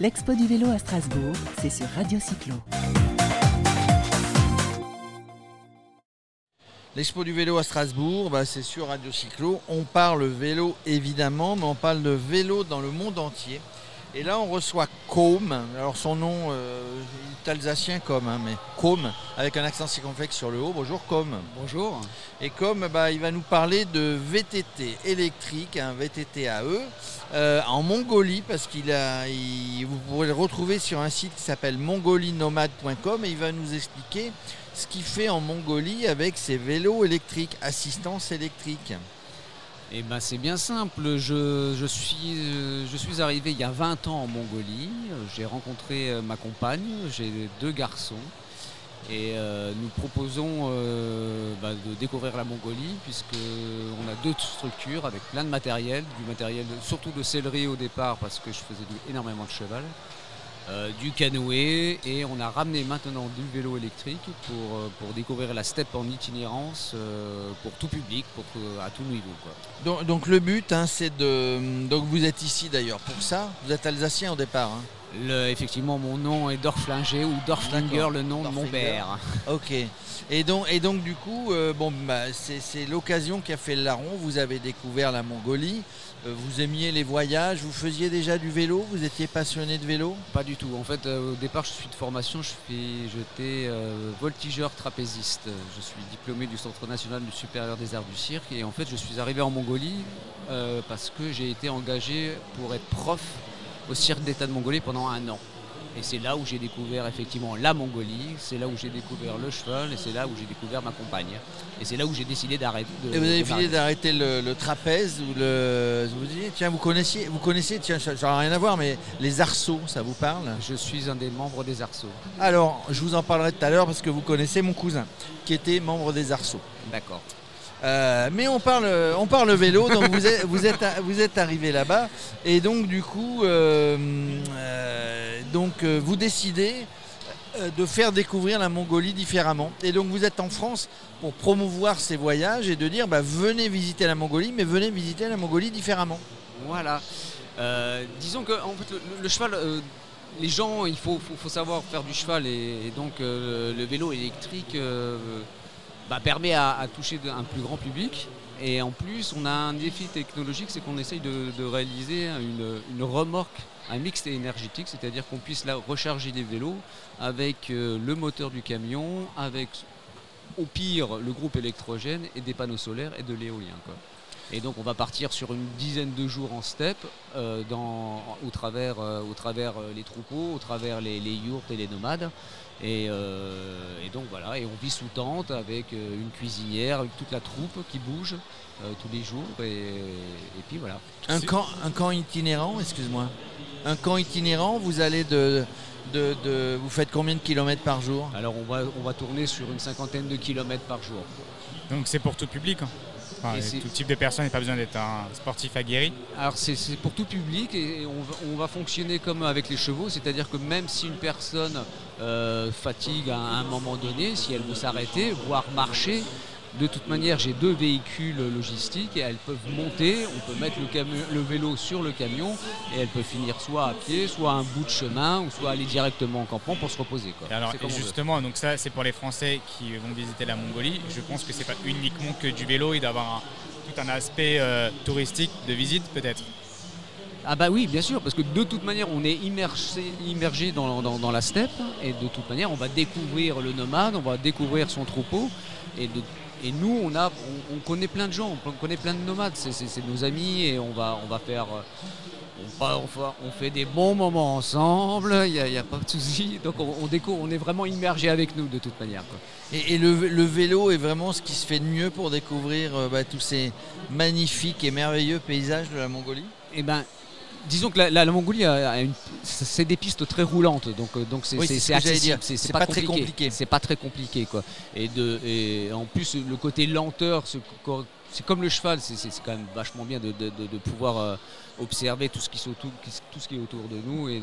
L'expo du vélo à Strasbourg, c'est sur Radio Cyclo. L'expo du vélo à Strasbourg, bah, c'est sur Radio Cyclo. On parle vélo évidemment, mais on parle de vélo dans le monde entier. Et là, on reçoit Com. Alors, son nom euh, est alsacien Com, hein, mais Com, avec un accent circonflexe sur le haut. Bonjour Com. Bonjour. Et Com, bah, il va nous parler de VTT électrique, un VTT à eux, euh, en Mongolie, parce qu'il a, il- vous pourrez le retrouver sur un site qui s'appelle mongolinomade.com et il va nous expliquer ce qu'il fait en Mongolie avec ses vélos électriques, assistance électrique. Eh ben c'est bien simple. Je, euh, suis arrivé il y a 20 ans en Mongolie. J'ai rencontré euh, ma compagne. J'ai deux garçons. Et euh, nous proposons bah, de découvrir la Mongolie puisque on a deux structures avec plein de matériel, du matériel surtout de sellerie au départ parce que je faisais énormément de cheval, euh, du canoë et on a ramené maintenant du vélo électrique pour, euh, découvrir la steppe en itinérance euh, pour tout public, pour à tout niveau. Donc le but, hein, c'est de... Donc vous êtes ici d'ailleurs pour ça. Vous êtes alsacien au départ. hein. Le- effectivement, mon nom est Dorflinger ou Dorflinger, le nom de mon père. Ok. Et donc, et donc du coup, euh, bon, bah, c'est l'occasion qui a fait le larron. Vous avez découvert la Mongolie. Euh, vous aimiez les voyages. Vous faisiez déjà du vélo? Vous étiez passionné de vélo? Pas du tout. En fait, euh, au départ, je suis de formation, je suis, j'étais euh, voltigeur trapéziste. Je suis diplômé du Centre national du supérieur des arts du cirque. Et en fait, je suis arrivé en Mongolie euh, parce que j'ai été engagé pour être prof au cirque d'État de Mongolie pendant un an. Et c'est là où j'ai découvert effectivement la Mongolie, c'est là où j'ai découvert le cheval et c'est là où j'ai découvert ma compagne. Et c'est là où j'ai décidé d'arrêter. Et vous avez décidé d'arrêter le, le trapèze ou le. Vous dites, tiens, vous connaissiez, vous connaissez, tiens, ça n'a rien à voir, mais les arceaux, ça vous parle? Je suis un des membres des Arceaux. Alors, je vous en parlerai tout à l'heure parce que vous connaissez mon cousin qui était membre des arceaux. D'accord. Euh, mais on parle, on parle vélo, donc vous êtes, vous êtes, vous êtes arrivé là-bas et donc du coup, euh, euh, donc vous décidez de faire découvrir la Mongolie différemment. Et donc vous êtes en France pour promouvoir ces voyages et de dire bah, venez visiter la Mongolie, mais venez visiter la Mongolie différemment. Voilà. Disons que le, cheval, les gens, il faut, faut- savoir faire du cheval et, donc le vélo électrique bah, permet à, toucher un plus grand public. Et en plus, on a un défi technologique, c'est qu'on essaye de, réaliser une, remorque, un mix énergétique, c'est-à-dire qu'on puisse recharger des vélos avec euh, le moteur du camion, avec au pire le groupe électrogène et des panneaux solaires et de l'éolien. quoi. Et donc on va partir sur une dizaine de jours en steppe, euh, dans- au travers, euh, au travers les troupeaux, au travers les, yourtes et les nomades. Et donc voilà, et on vit sous tente avec euh, une cuisinière, avec toute la troupe qui bouge euh, tous les jours. Et, et puis voilà. Un camp, un camp itinérant, excuse-moi. Un camp itinérant, vous allez de, de, de- vous faites combien de kilomètres par jour? Alors on va, on va tourner sur une cinquantaine de kilomètres par jour. Donc c'est pour tout public. hein. Enfin, tout type de personne, il pas besoin d'être un sportif aguerri. Alors c'est c'est pour tout public et on va, on va fonctionner comme avec les chevaux, c'est-à-dire que même si une personne euh, fatigue à un moment donné, si elle veut s'arrêter, voire marcher, de toute manière j'ai deux véhicules logistiques et elles peuvent monter, on peut mettre le, vélo sur le camion et elles peuvent finir soit à pied, soit à un bout de chemin, ou soit aller directement en campement pour se reposer. quoi. Alors et justement, donc ça c'est pour les Français qui vont visiter la Mongolie. Je pense que c'est pas uniquement que du vélo, il doit avoir un- tout un aspect euh, touristique de visite peut-être. Ah bah oui, bien sûr, parce que de toute manière, on est immergé dans, dans- dans la steppe, et de toute manière, on va découvrir le nomade, on va découvrir son troupeau, et, de- et nous, on, a, on, on connaît plein de gens, on connaît plein de nomades, c'est, nos amis, et on va, on va faire... euh, On, va- on fa- on fait des bons moments ensemble, il n'y a, pas de souci. Donc on, découvre, on est vraiment immergé avec nous de toute manière. quoi. Et, et le, le vélo est vraiment ce qui se fait de mieux pour découvrir euh, bah, tous ces magnifiques et merveilleux paysages de la Mongolie? Eh ben, disons que la, la- la Mongolie a, a une- c'est des pistes très roulantes, donc euh, donc c'est Oui, c'est- c'est accessible, c'est pas très compliqué. C'est pas très compliqué quoi. Et de et en plus le côté lenteur, c'est comme le cheval, c'est quand même vachement bien de, pouvoir euh, observer tout ce, qui, tout, tout ce qui est autour de nous et,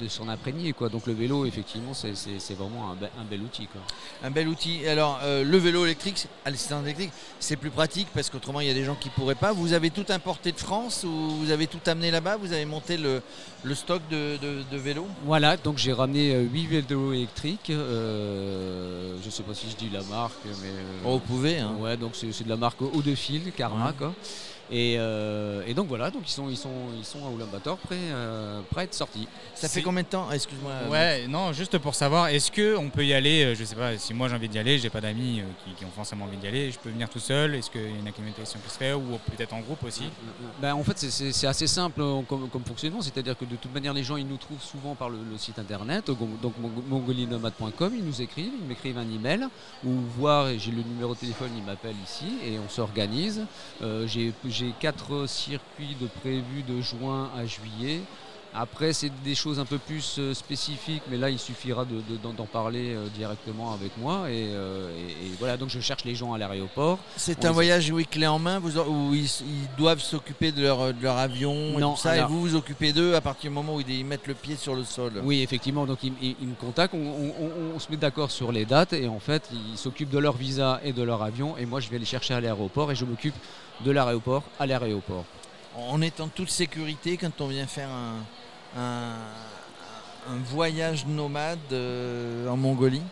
de s'en imprégner. Quoi. Donc le vélo, effectivement, c'est vraiment un, bel outil. Quoi. Un bel outil. Alors euh, le vélo électrique, à l'assistance électrique, c'est plus pratique parce qu'autrement il y a des gens qui ne pourraient pas. Vous avez tout importé de France ou vous avez tout amené là-bas? Vous avez monté le, stock de, vélos? Voilà, donc j'ai ramené 8 euh, vélos électriques. je ne sais pas si je dis la marque, mais... Oh, vous pouvez. Hein. Ouais, donc c'est de la marque haut de fil, Karma. Quoi. Euh, et, donc voilà, donc ils sont, ils sont, ils sont à Ulaanbaatar prêts, euh, prêts à être sortis. Ça fait combien de temps Excuse-moi. Ouais, non, juste pour savoir, est-ce qu'on peut y aller euh, Je sais pas, si moi j'ai envie d'y aller, j'ai pas d'amis qui, ont forcément envie d'y aller, je peux venir tout seul Est-ce qu'il y a une acclimatation qui se fait ou peut-être en groupe aussi? Ben, En fait, c'est assez simple comme, fonctionnement, c'est-à-dire que de toute manière, les gens ils nous trouvent souvent par le, site internet, donc mongolinomade.com, ils nous écrivent, ils m'écrivent un email ou voir, j'ai le numéro de téléphone, ils m'appellent ici et on s'organise. j'ai j'ai quatre circuits de prévus de juin à juillet. Après, c'est des choses un peu plus euh, spécifiques, mais là, il suffira d'en parler euh, directement avec moi. Euh, et, voilà, donc je cherche les gens à l'aéroport. C'est un voyage, oui, clé en main, où ils, doivent s'occuper de leur, de leur avion et tout ça, et vous vous occupez d'eux à partir du moment où ils mettent le pied sur le sol. Oui, effectivement, donc ils, me contactent, on, se met d'accord sur les dates, et en fait, ils s'occupent de leur visa et de leur avion, et moi, je vais les chercher à l'aéroport, et je m'occupe de l'aéroport à l'aéroport. On est en toute sécurité quand on vient faire un, voyage nomade euh, en Mongolie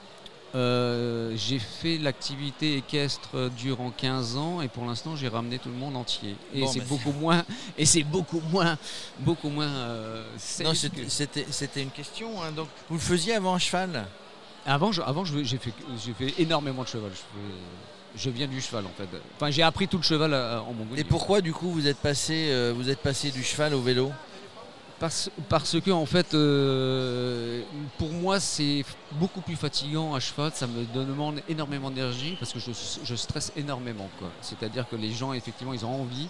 euh, j'ai fait l'activité équestre durant 15 ans et pour l'instant j'ai ramené tout le monde entier. Et c'est beaucoup moins et c'est beaucoup moins beaucoup moins. Euh, non, c'était une question. Hein. Donc vous le faisiez avant un cheval? Avant, avant j'ai fait énormément de cheval je viens du cheval en fait. Enfin, j'ai appris tout le cheval euh, en Mongolie. Et pourquoi du coup vous êtes passé, euh, vous êtes passé du cheval au vélo? Parce, parce, que en fait, euh, pour moi, c'est beaucoup plus fatigant à cheval. Ça me demande énormément d'énergie parce que je, je stresse énormément. C'est-à-dire que les gens, effectivement, ils ont envie,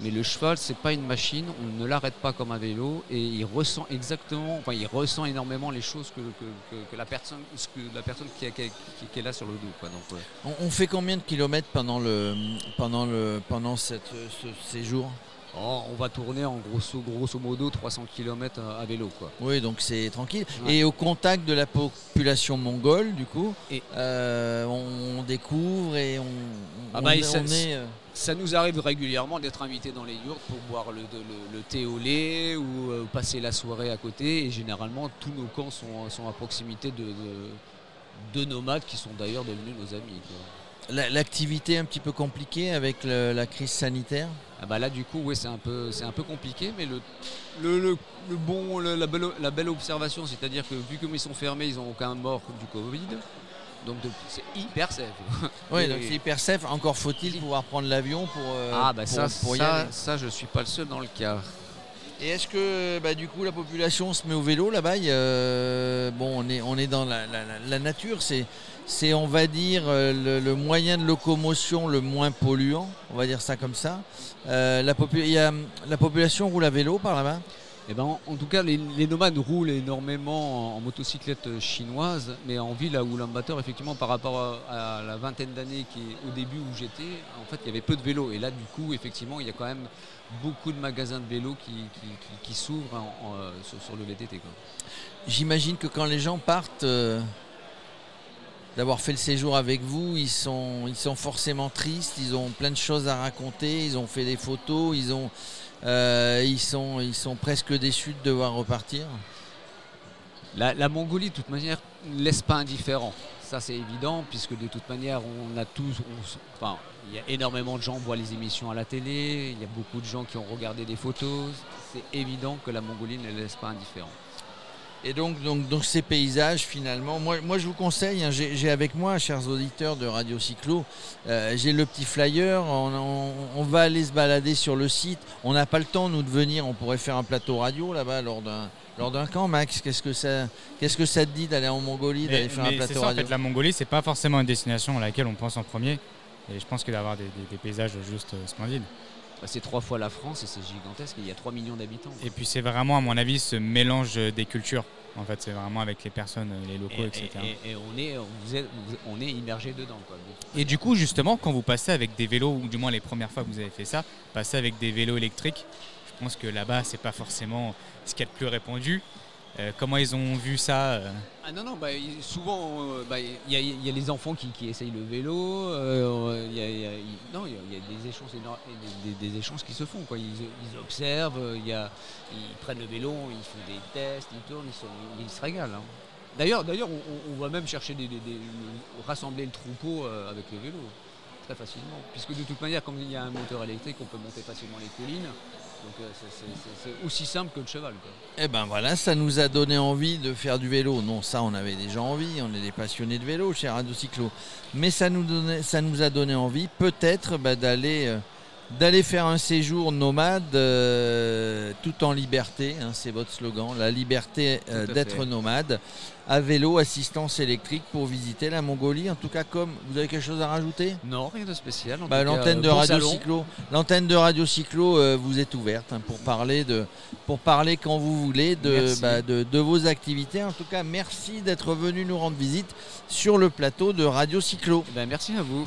mais le cheval, c'est pas une machine, on ne l'arrête pas comme un vélo et il ressent exactement, enfin il ressent énormément les choses que, la personne, que la personne qui, est là sur le dos. Donc, on, fait combien de kilomètres pendant le pendant le pendant cette, ce séjour? Oh, on va tourner en grosso, grosso modo 300 km à, vélo. Quoi. Oui, donc c'est tranquille. Et au contact de la population mongole, du coup, et euh, on découvre et on, ah bah. Euh, ça nous arrive régulièrement d'être invités dans les yurts pour boire le, thé au lait ou euh, passer la soirée à côté. Et généralement, tous nos camps sont, à proximité de, de, nomades qui sont d'ailleurs devenus nos amis. L'activité un petit peu compliquée avec la crise sanitaire ah bah Là, du coup, oui, c'est un, peu, un peu compliqué, mais le, le, bon, la, belle, la belle observation, c'est-à-dire que vu comme ils sont fermés, ils n'ont aucun mort du Covid. Donc c'est hyper safe. Oui, donc c'est hyper safe. Encore faut-il pouvoir prendre l'avion pour, euh, ah, bah ça, ça, ça, je suis pas le seul dans le cas. Et est-ce que bah, du coup la population se met au vélo là-bas euh, Bon, on est, on est dans la, nature, c'est, c'est on va dire euh, le, moyen de locomotion le moins polluant, on va dire ça comme ça. la, y a, la population roule à vélo par là-bas? Eh ben, en, tout cas, les, nomades roulent énormément en, motocyclette chinoise, mais en ville à Ulaanbaatar, effectivement, par rapport à, la vingtaine d'années qui au début où j'étais, en fait, il y avait peu de vélos. Et là, du coup, effectivement, il y a quand même beaucoup de magasins de vélos qui, s'ouvrent euh, sur, le VTT. J'imagine que quand les gens partent euh, d'avoir fait le séjour avec vous, ils sont, forcément tristes, ils ont plein de choses à raconter, ils ont fait des photos, ils euh, sont, presque déçus de devoir repartir. La, Mongolie, de toute manière, ne laisse pas indifférent. Ça, c'est évident, puisque de toute manière, on a tous. il y a énormément de gens qui voient les émissions à la télé, il y a beaucoup de gens qui ont regardé des photos. C'est évident que la Mongolie ne laisse pas indifférent. Et donc, donc, donc ces paysages, finalement, moi, moi je vous conseille, hein, j'ai avec moi, chers auditeurs de Radio Cyclo, euh, j'ai le petit flyer, on, va aller se balader sur le site. On n'a pas le temps, nous, de venir, on pourrait faire un plateau radio là-bas lors d'un lors d'un camp, Max, qu'est-ce que ça, qu'est-ce que ça te dit d'aller en Mongolie, d'aller faire un plateau radio En fait, la Mongolie, c'est pas forcément une destination à laquelle on pense en premier. Et je pense que d'avoir des, paysages juste euh, splendides. Bah, c'est trois fois la France et c'est gigantesque. Il y a 3 millions d'habitants. Et puis c'est vraiment, à mon avis, ce mélange des cultures. En fait, c'est vraiment avec les personnes, les locaux, Et, etc. et- et on, est, on immergé dedans. Quoi. Et du coup, justement, quand vous passez avec des vélos, ou du moins les premières fois que vous avez fait ça, passer avec des vélos électriques, je pense que là-bas, c'est pas forcément ce qu'il y a de plus répandu. Euh, comment ils ont vu ça euh, Ah non, non, bah, souvent, euh, bah, il y, a- les enfants qui, essayent le vélo, non, il y a, des, échanges des, échanges qui se font. Ils, observent, ils prennent le vélo, ils font des tests, ils tournent, ils, se régalent. hein. D'ailleurs, d'ailleurs on, va même chercher des, des- rassembler le troupeau avec le vélo très facilement. Puisque de toute manière, comme il y a un moteur électrique, on peut monter facilement les collines. Euh, c'est- aussi simple que le cheval. Eh ben voilà, ça nous a donné envie de faire du vélo. Non, ça on avait déjà envie, on est des passionnés de vélo chez Radio Cyclo. Mais ça nous, donnait- ça nous a donné envie peut-être bah, d'aller euh, d'aller faire un séjour nomade euh, tout en liberté, hein, c'est votre slogan, la liberté euh, d'être nomade, à vélo, assistance électrique pour visiter la Mongolie. En tout cas, comme vous avez quelque chose à rajouter? Non, rien de spécial. bah, l'antenne de bon Radio salon. Cyclo, l'antenne de Radio Cyclo euh, vous est ouverte hein, pour parler de, pour parler quand vous voulez de, bah, de, de vos activités. En tout cas, merci d'être venu nous rendre visite sur le plateau de Radio Cyclo. Eh ben, merci à vous.